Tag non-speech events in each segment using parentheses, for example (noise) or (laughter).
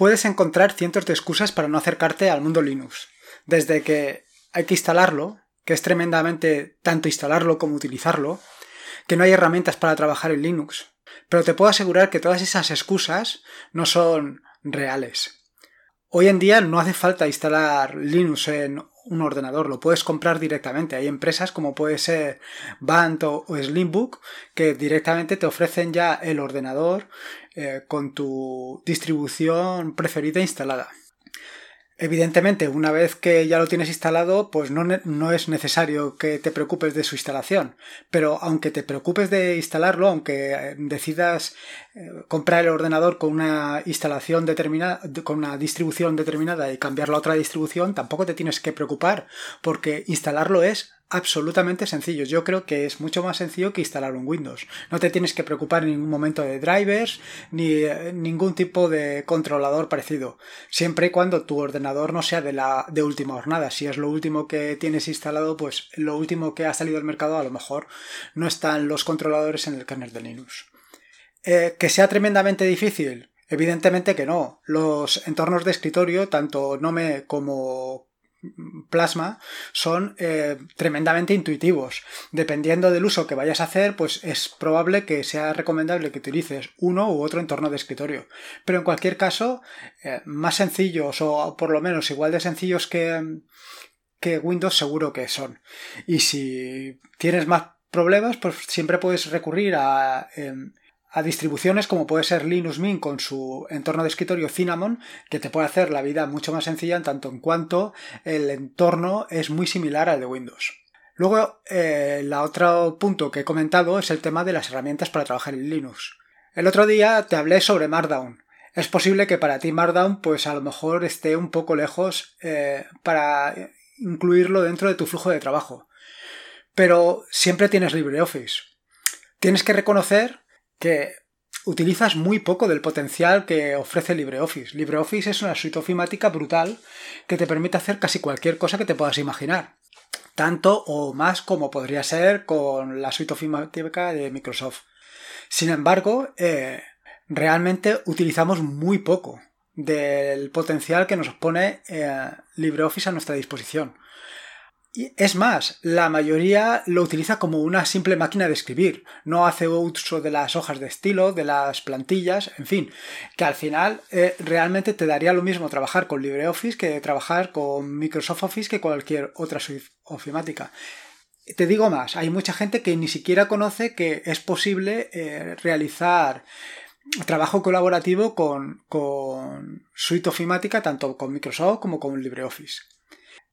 puedes encontrar cientos de excusas para no acercarte al mundo Linux. Desde que hay que instalarlo, que es tremendamente tanto instalarlo como utilizarlo, que no hay herramientas para trabajar en Linux. Pero te puedo asegurar que todas esas excusas no son reales. Hoy en día no hace falta instalar Linux en un ordenador, lo puedes comprar directamente. Hay empresas como puede ser Band o, Slimbook que directamente te ofrecen ya el ordenador eh, con tu distribución preferida instalada. Evidentemente, una vez que ya lo tienes instalado, pues no, no, es necesario que te preocupes de su instalación. Pero aunque te preocupes de instalarlo, aunque eh, decidas eh, comprar el ordenador con una instalación determinada, con una distribución determinada y cambiarlo a otra distribución, tampoco te tienes que preocupar, porque instalarlo es absolutamente sencillos. Yo creo que es mucho más sencillo que instalar un Windows. No te tienes que preocupar en ningún momento de drivers ni eh, ningún tipo de controlador parecido. Siempre y cuando tu ordenador no sea de la de última jornada. Si es lo último que tienes instalado, pues lo último que ha salido al mercado a lo mejor no están los controladores en el kernel de Linux. Eh, que sea tremendamente difícil. Evidentemente que no. Los entornos de escritorio, tanto Nome como Plasma son eh, tremendamente intuitivos. Dependiendo del uso que vayas a hacer, pues es probable que sea recomendable que utilices uno u otro entorno de escritorio. Pero en cualquier caso, eh, más sencillos o por lo menos igual de sencillos que, que Windows seguro que son. Y si tienes más problemas, pues siempre puedes recurrir a em, a distribuciones como puede ser Linux Mint con su entorno de escritorio Cinnamon, que te puede hacer la vida mucho más sencilla en tanto en cuanto el entorno es muy similar al de Windows. Luego, eh, el otro punto que he comentado es el tema de las herramientas para trabajar en Linux. El otro día te hablé sobre Markdown. Es posible que para ti Markdown pues a lo mejor esté un poco lejos eh, para incluirlo dentro de tu flujo de trabajo. Pero siempre tienes LibreOffice. Tienes que reconocer que utilizas muy poco del potencial que ofrece LibreOffice. LibreOffice es una suite ofimática brutal que te permite hacer casi cualquier cosa que te puedas imaginar. Tanto o más como podría ser con la suite ofimática de Microsoft. Sin embargo, eh, realmente utilizamos muy poco del potencial que nos pone eh, LibreOffice a nuestra disposición. Y es más, la mayoría lo utiliza como una simple máquina de escribir, no hace uso de las hojas de estilo, de las plantillas, en fin, que al final eh, realmente te daría lo mismo trabajar con LibreOffice que trabajar con Microsoft Office que cualquier otra suite ofimática. Te digo más, hay mucha gente que ni siquiera conoce que es posible eh, realizar trabajo colaborativo con, con suite ofimática tanto con Microsoft como con LibreOffice.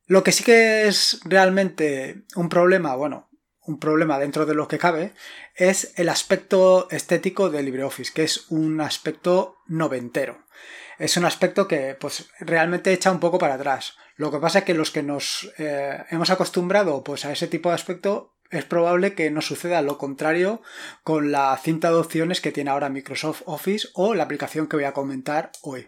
Lo que sí que es realmente un problema, bueno, un problema dentro de lo que cabe, es el aspecto estético de LibreOffice, que es un aspecto noventero. Es un aspecto que pues realmente echa un poco para atrás. Lo que pasa es que los que nos eh, hemos acostumbrado pues a ese tipo de aspecto es probable que no suceda lo contrario con la cinta de opciones que tiene ahora Microsoft Office o la aplicación que voy a comentar hoy.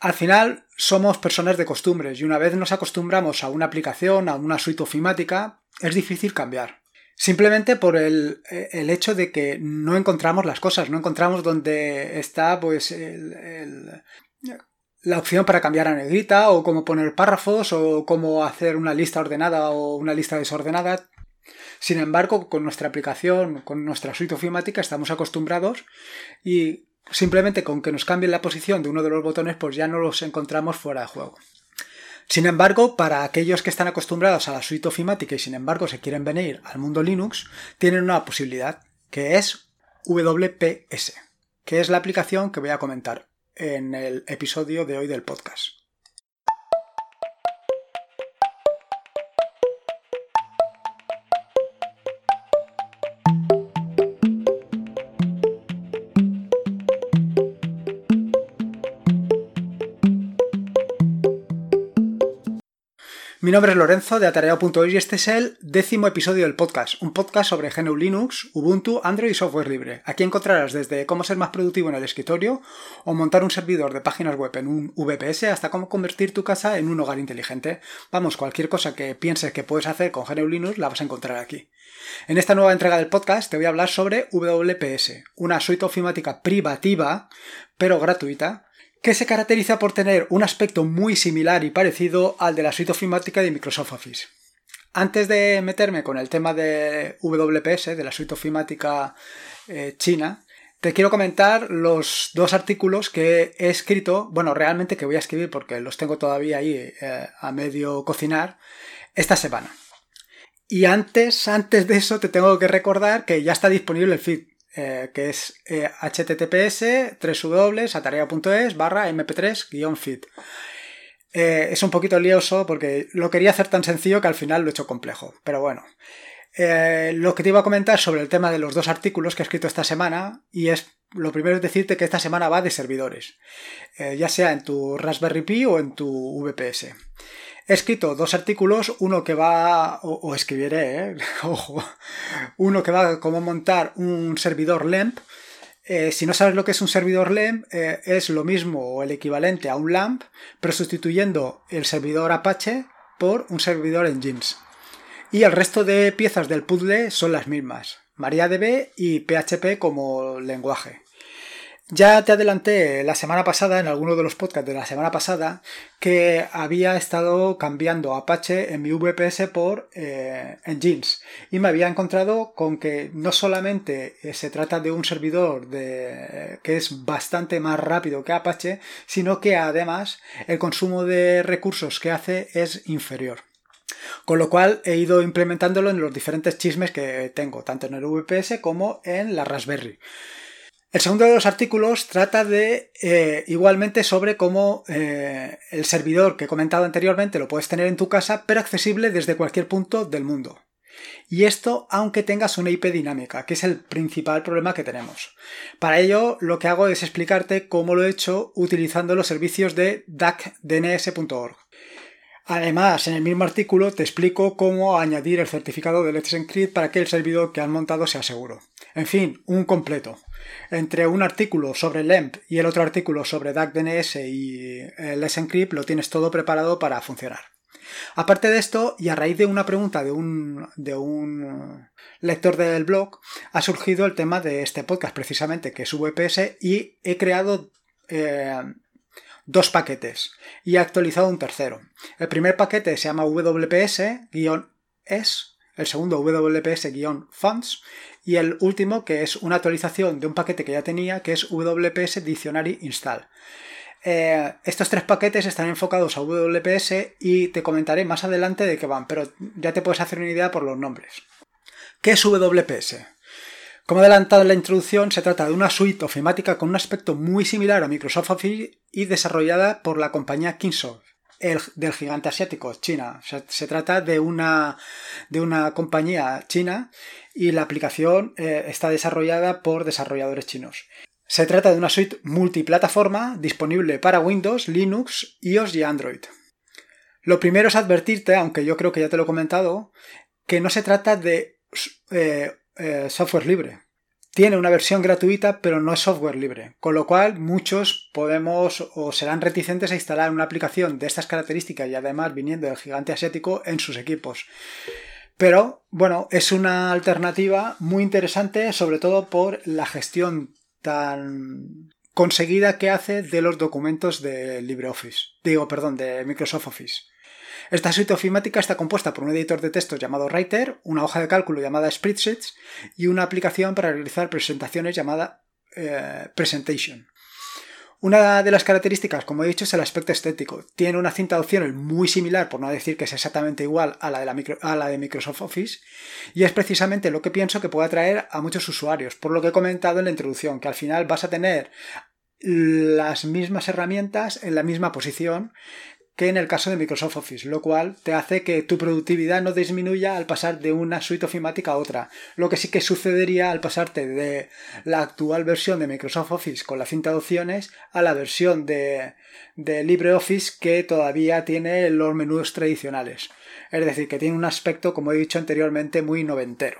Al final somos personas de costumbres y una vez nos acostumbramos a una aplicación, a una suite ofimática, es difícil cambiar. Simplemente por el, hecho de que no encontramos las cosas, no encontramos dónde está pues la opción para cambiar a negrita o cómo poner párrafos o cómo hacer una lista ordenada o una lista desordenada. Sin embargo, con nuestra aplicación, con nuestra suite ofimática, estamos acostumbrados y simplemente con que nos cambien la posición de uno de los botones, pues ya no los encontramos fuera de juego. Sin embargo, para aquellos que están acostumbrados a la suite ofimática y sin embargo se quieren venir al mundo Linux, tienen una posibilidad, que es WPS, que es la aplicación que voy a comentar en el episodio de hoy del podcast. Mi nombre es Lorenzo de Atareado.es y este es el décimo episodio del podcast, un podcast sobre GNU Linux, Ubuntu, Android y software libre. Aquí encontrarás desde cómo ser más productivo en el escritorio o montar un servidor de páginas web en un VPS hasta cómo convertir tu casa en un hogar inteligente. Vamos, cualquier cosa que pienses que puedes hacer con GNU Linux la vas a encontrar aquí. En esta nueva entrega del podcast te voy a hablar sobre WPS, una suite ofimática privativa pero gratuita que se caracteriza por tener un aspecto muy similar y parecido al de la suite ofimática de Microsoft Office. Antes de meterme con el tema de WPS, de la suite ofimática eh, china, te quiero comentar los dos artículos que he escrito, bueno, realmente que voy a escribir porque los tengo todavía ahí eh, a medio cocinar, esta semana. Y antes, antes de eso, te tengo que recordar que ya está disponible el feed, eh, que es https www.atarea.es barra mp3-feed. Eh, es un poquito lioso porque lo quería hacer tan sencillo que al final lo he hecho complejo. Pero bueno. Eh, lo que te iba a comentar sobre el tema de los dos artículos que he escrito esta semana, y es lo primero es decirte que esta semana va de servidores, eh, ya sea en tu Raspberry Pi o en tu VPS. He escrito dos artículos, uno que va, o, escribiré, (laughs) ojo, uno que va a cómo montar un servidor LAMP, eh, si no sabes lo que es un servidor LAMP, eh, es lo mismo o el equivalente a un LAMP, pero sustituyendo el servidor Apache por un servidor Nginx. Y el resto de piezas del puzzle son las mismas, MariaDB y PHP como lenguaje. Ya te adelanté la semana pasada, en alguno de los podcasts de la semana pasada, que había estado cambiando Apache en mi VPS por eh, Nginx. Y me había encontrado con que no solamente eh, se trata de un servidor que es bastante más rápido que Apache, sino que además el consumo de recursos que hace es inferior. Con lo cual he ido implementándolo en los diferentes chismes que tengo, tanto en el VPS como en la Raspberry. El segundo de los artículos trata de eh, igualmente sobre cómo eh, el servidor que he comentado anteriormente lo puedes tener en tu casa, pero accesible desde cualquier punto del mundo. Y esto aunque tengas una IP dinámica, que es el principal problema que tenemos. Para ello lo que hago es explicarte cómo lo he hecho utilizando los servicios de DACDNS.org. Además, en el mismo artículo te explico cómo añadir el certificado de Let's Encrypt para que el servidor que han montado sea seguro. En fin, un completo entre un artículo sobre LEMP y el otro artículo sobre DAC-DNS y eh, Let's Encrypt lo tienes todo preparado para funcionar. Aparte de esto, y a raíz de una pregunta de un, lector del blog, ha surgido el tema de este podcast precisamente, que es VPS, y he creado eh, dos paquetes y he actualizado un tercero. El primer paquete se llama WPS-S, el segundo WPS-Funds y el último que es una actualización de un paquete que ya tenía que es WPS Dictionary Install. Eh, estos tres paquetes están enfocados a WPS y te comentaré más adelante de qué van, pero ya te puedes hacer una idea por los nombres. ¿Qué es WPS? Como adelantado en la introducción, se trata de una suite ofimática con un aspecto muy similar a Microsoft Office y desarrollada por la compañía Kingsoft del gigante asiático, China. Se, trata de una, de una compañía china y la aplicación eh, está desarrollada por desarrolladores chinos. Se trata de una suite multiplataforma disponible para Windows, Linux, iOS y Android. Lo primero es advertirte, aunque yo creo que ya te lo he comentado, que no se trata de eh, eh, software libre tiene una versión gratuita, pero no es software libre, con lo cual muchos podemos o serán reticentes a instalar una aplicación de estas características y además viniendo del gigante asiático en sus equipos. Pero bueno, es una alternativa muy interesante, sobre todo por la gestión tan conseguida que hace de los documentos de LibreOffice. Digo, perdón, de Microsoft Office. Esta suite ofimática está compuesta por un editor de textos llamado Writer, una hoja de cálculo llamada Spreadsheets y una aplicación para realizar presentaciones llamada eh, Presentation. Una de las características, como he dicho, es el aspecto estético. Tiene una cinta de opciones muy similar, por no decir que es exactamente igual a la, de a la de Microsoft Office, y es precisamente lo que pienso que puede atraer a muchos usuarios, por lo que he comentado en la introducción, que al final vas a tener las mismas herramientas en la misma posición que en el caso de Microsoft Office, lo cual te hace que tu productividad no disminuya al pasar de una suite ofimática a otra. Lo que sí que sucedería al pasarte de la actual versión de Microsoft Office con la cinta de opciones a la versión de, LibreOffice que todavía tiene los menús tradicionales. Es decir, que tiene un aspecto, como he dicho anteriormente, muy noventero.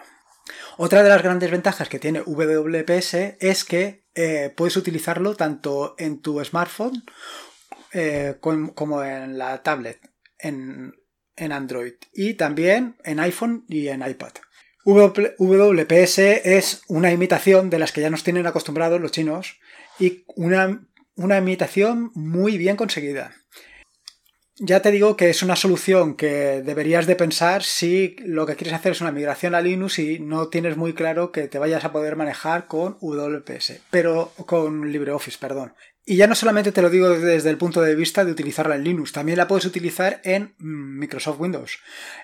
Otra de las grandes ventajas que tiene WPS es que eh, puedes utilizarlo tanto en tu smartphone eh, como en la tablet, en, Android y también en iPhone y en iPad. WPS es una imitación de las que ya nos tienen acostumbrados los chinos y una una imitación muy bien conseguida. Ya te digo que es una solución que deberías de pensar si lo que quieres hacer es una migración a Linux y no tienes muy claro que te vayas a poder manejar con WPS, pero con LibreOffice, perdón. Y ya no solamente te lo digo desde el punto de vista de utilizarla en Linux, también la puedes utilizar en mm, Microsoft Windows.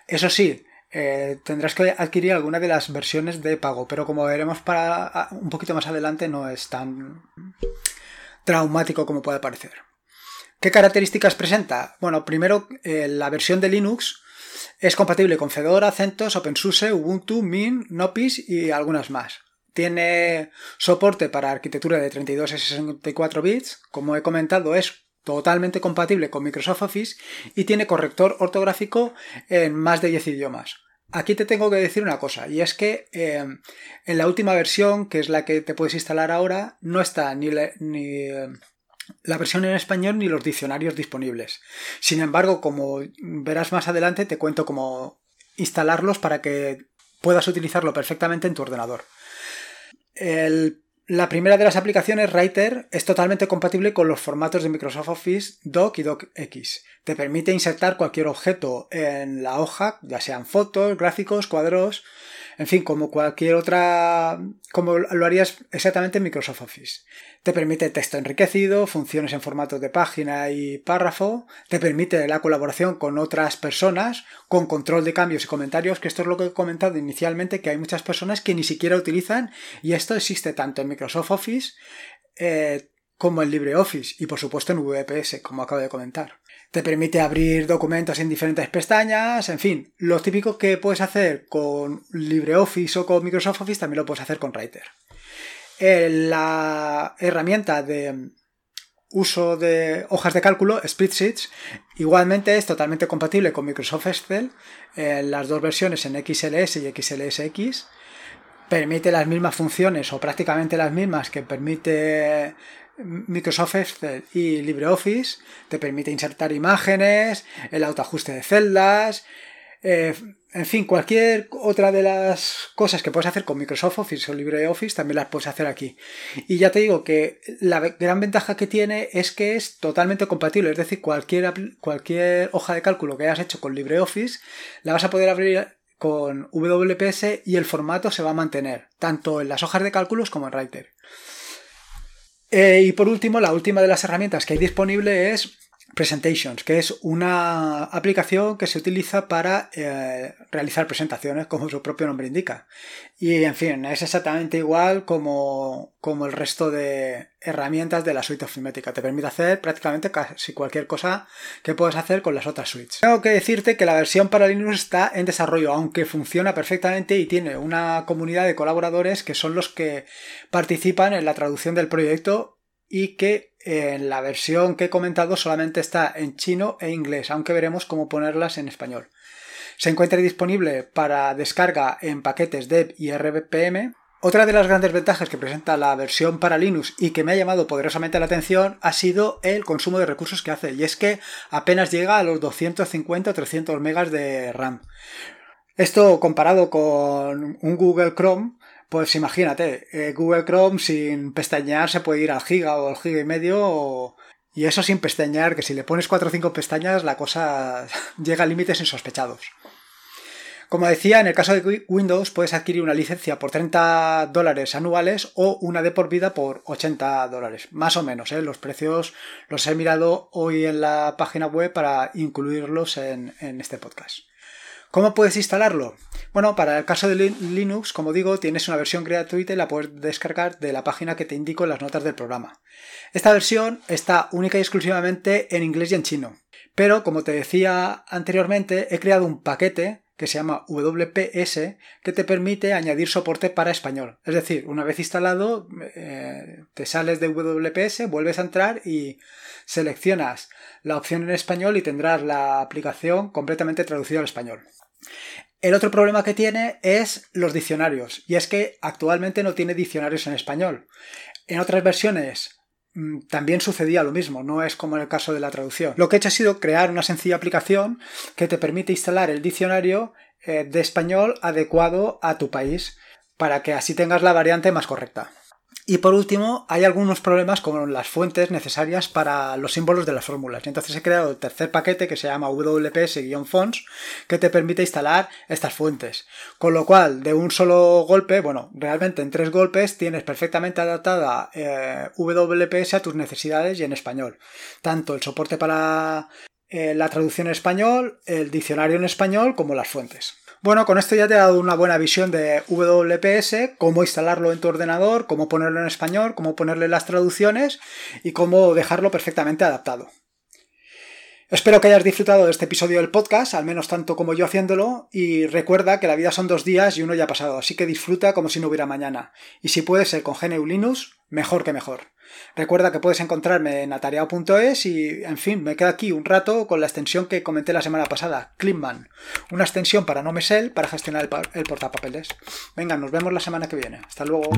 Eso sí, eh, tendrás que adquirir alguna de las versiones de pago, pero como veremos para un poquito más adelante no es tan traumático como puede parecer. ¿Qué características presenta? Bueno, primero, eh, la versión de Linux es compatible con Fedora, CentOS, OpenSUSE, Ubuntu, Mint, Nopis y algunas más. Tiene soporte para arquitectura de 32 y 64 bits. Como he comentado, es totalmente compatible con Microsoft Office y tiene corrector ortográfico en más de 10 idiomas. Aquí te tengo que decir una cosa, y es que eh, en la última versión, que es la que te puedes instalar ahora, no está ni, eh, la versión en español ni los diccionarios disponibles. Sin embargo, como verás más adelante, te cuento cómo instalarlos para que puedas utilizarlo perfectamente en tu ordenador. La primera de las aplicaciones, Writer, es totalmente compatible con los formatos de Microsoft Office Doc y DocX. Te permite insertar cualquier objeto en la hoja, ya sean fotos, gráficos, cuadros, en fin, como cualquier otra, como lo harías exactamente en Microsoft Office. Te permite texto enriquecido, funciones en formato de página y párrafo, te permite la colaboración con otras personas, con control de cambios y comentarios, que esto es lo que he comentado inicialmente, que hay muchas personas que ni siquiera utilizan y esto existe tanto en Microsoft Office eh, como en LibreOffice y por supuesto en VPS, como acabo de comentar. Te permite abrir documentos en diferentes pestañas, en fin, lo típico que puedes hacer con LibreOffice o con Microsoft Office también lo puedes hacer con Writer. Eh, la herramienta de uso de hojas de cálculo, Spreadsheets, igualmente es totalmente compatible con Microsoft Excel, en las dos versiones en XLS y XLSX. Permite las mismas funciones o prácticamente las mismas que permite Microsoft Excel y LibreOffice te permite insertar imágenes, el autoajuste de celdas, eh, en fin, cualquier otra de las cosas que puedes hacer con Microsoft Office o LibreOffice también las puedes hacer aquí. Y ya te digo que la gran ventaja que tiene es que es totalmente compatible, es decir, cualquier, cualquier hoja de cálculo que hayas hecho con LibreOffice la vas a poder abrir con WPS y el formato se va a mantener, tanto en las hojas de cálculos como en Writer. Eh, y por último, la última de las herramientas que hay disponible es Presentations, que es una aplicación que se utiliza para eh, realizar presentaciones, como su propio nombre indica. Y en fin, es exactamente igual como, como el resto de herramientas de la suite ofimática. Te permite hacer prácticamente casi cualquier cosa que puedes hacer con las otras suites. Tengo que decirte que la versión para Linux está en desarrollo, aunque funciona perfectamente y tiene una comunidad de colaboradores que son los que participan en la traducción del proyecto y que en la versión que he comentado solamente está en chino e inglés, aunque veremos cómo ponerlas en español. Se encuentra disponible para descarga en paquetes DEV y RPM. Otra de las grandes ventajas que presenta la versión para Linux y que me ha llamado poderosamente la atención ha sido el consumo de recursos que hace, y es que apenas llega a los 250 o 300 megas de RAM. Esto comparado con un Google Chrome, pues imagínate, eh, Google Chrome sin pestañear se puede ir al giga o al giga y medio y eso sin pestañear, que si le pones 4 o 5 pestañas la cosa (laughs) llega a límites insospechados. Como decía, en el caso de Windows puedes adquirir una licencia por 30 dólares anuales o una de por vida por 80 dólares. Más o menos, ¿eh? los precios los he mirado hoy en la página web para incluirlos en este podcast. ¿Cómo puedes instalarlo? Bueno, para el caso de Linux, como digo, tienes una versión gratuita y la puedes descargar de la página que te indico en las notas del programa. Esta versión está única y exclusivamente en inglés y en chino. Pero, como te decía anteriormente, he creado un paquete que se llama WPS que te permite añadir soporte para español. Es decir, una vez instalado, eh, te sales de WPS, vuelves a entrar y seleccionas la opción en español y tendrás la aplicación completamente traducida al español. El otro problema que tiene es los diccionarios, y es que actualmente no tiene diccionarios en español. En otras versiones mm, también sucedía lo mismo, no es como en el caso de la traducción. Lo que he hecho ha sido crear una sencilla aplicación que te permite instalar el diccionario eh, de español adecuado a tu país, para que así tengas la variante más correcta. Y por último, hay algunos problemas con las fuentes necesarias para los símbolos de las fórmulas. Entonces he creado el tercer paquete que se llama WPS-Fonts que te permite instalar estas fuentes. Con lo cual, de un solo golpe, bueno, realmente en tres golpes tienes perfectamente adaptada eh, WPS a tus necesidades y en español. Tanto el soporte para eh, la traducción en español, el diccionario en español, como las fuentes. Bueno, con esto ya te he dado una buena visión de WPS, cómo instalarlo en tu ordenador, cómo ponerlo en español, cómo ponerle las traducciones y cómo dejarlo perfectamente adaptado. Espero que hayas disfrutado de este episodio del podcast, al menos tanto como yo haciéndolo, y recuerda que la vida son dos días y uno ya ha pasado, así que disfruta como si no hubiera mañana. Y si puede ser con GNU Linux, mejor que mejor. Recuerda que puedes encontrarme en atareado.es y, en fin, me quedo aquí un rato con la extensión que comenté la semana pasada, Clipman. Una extensión para no Nomesel para gestionar el, el portapapeles. Venga, nos vemos la semana que viene. Hasta luego.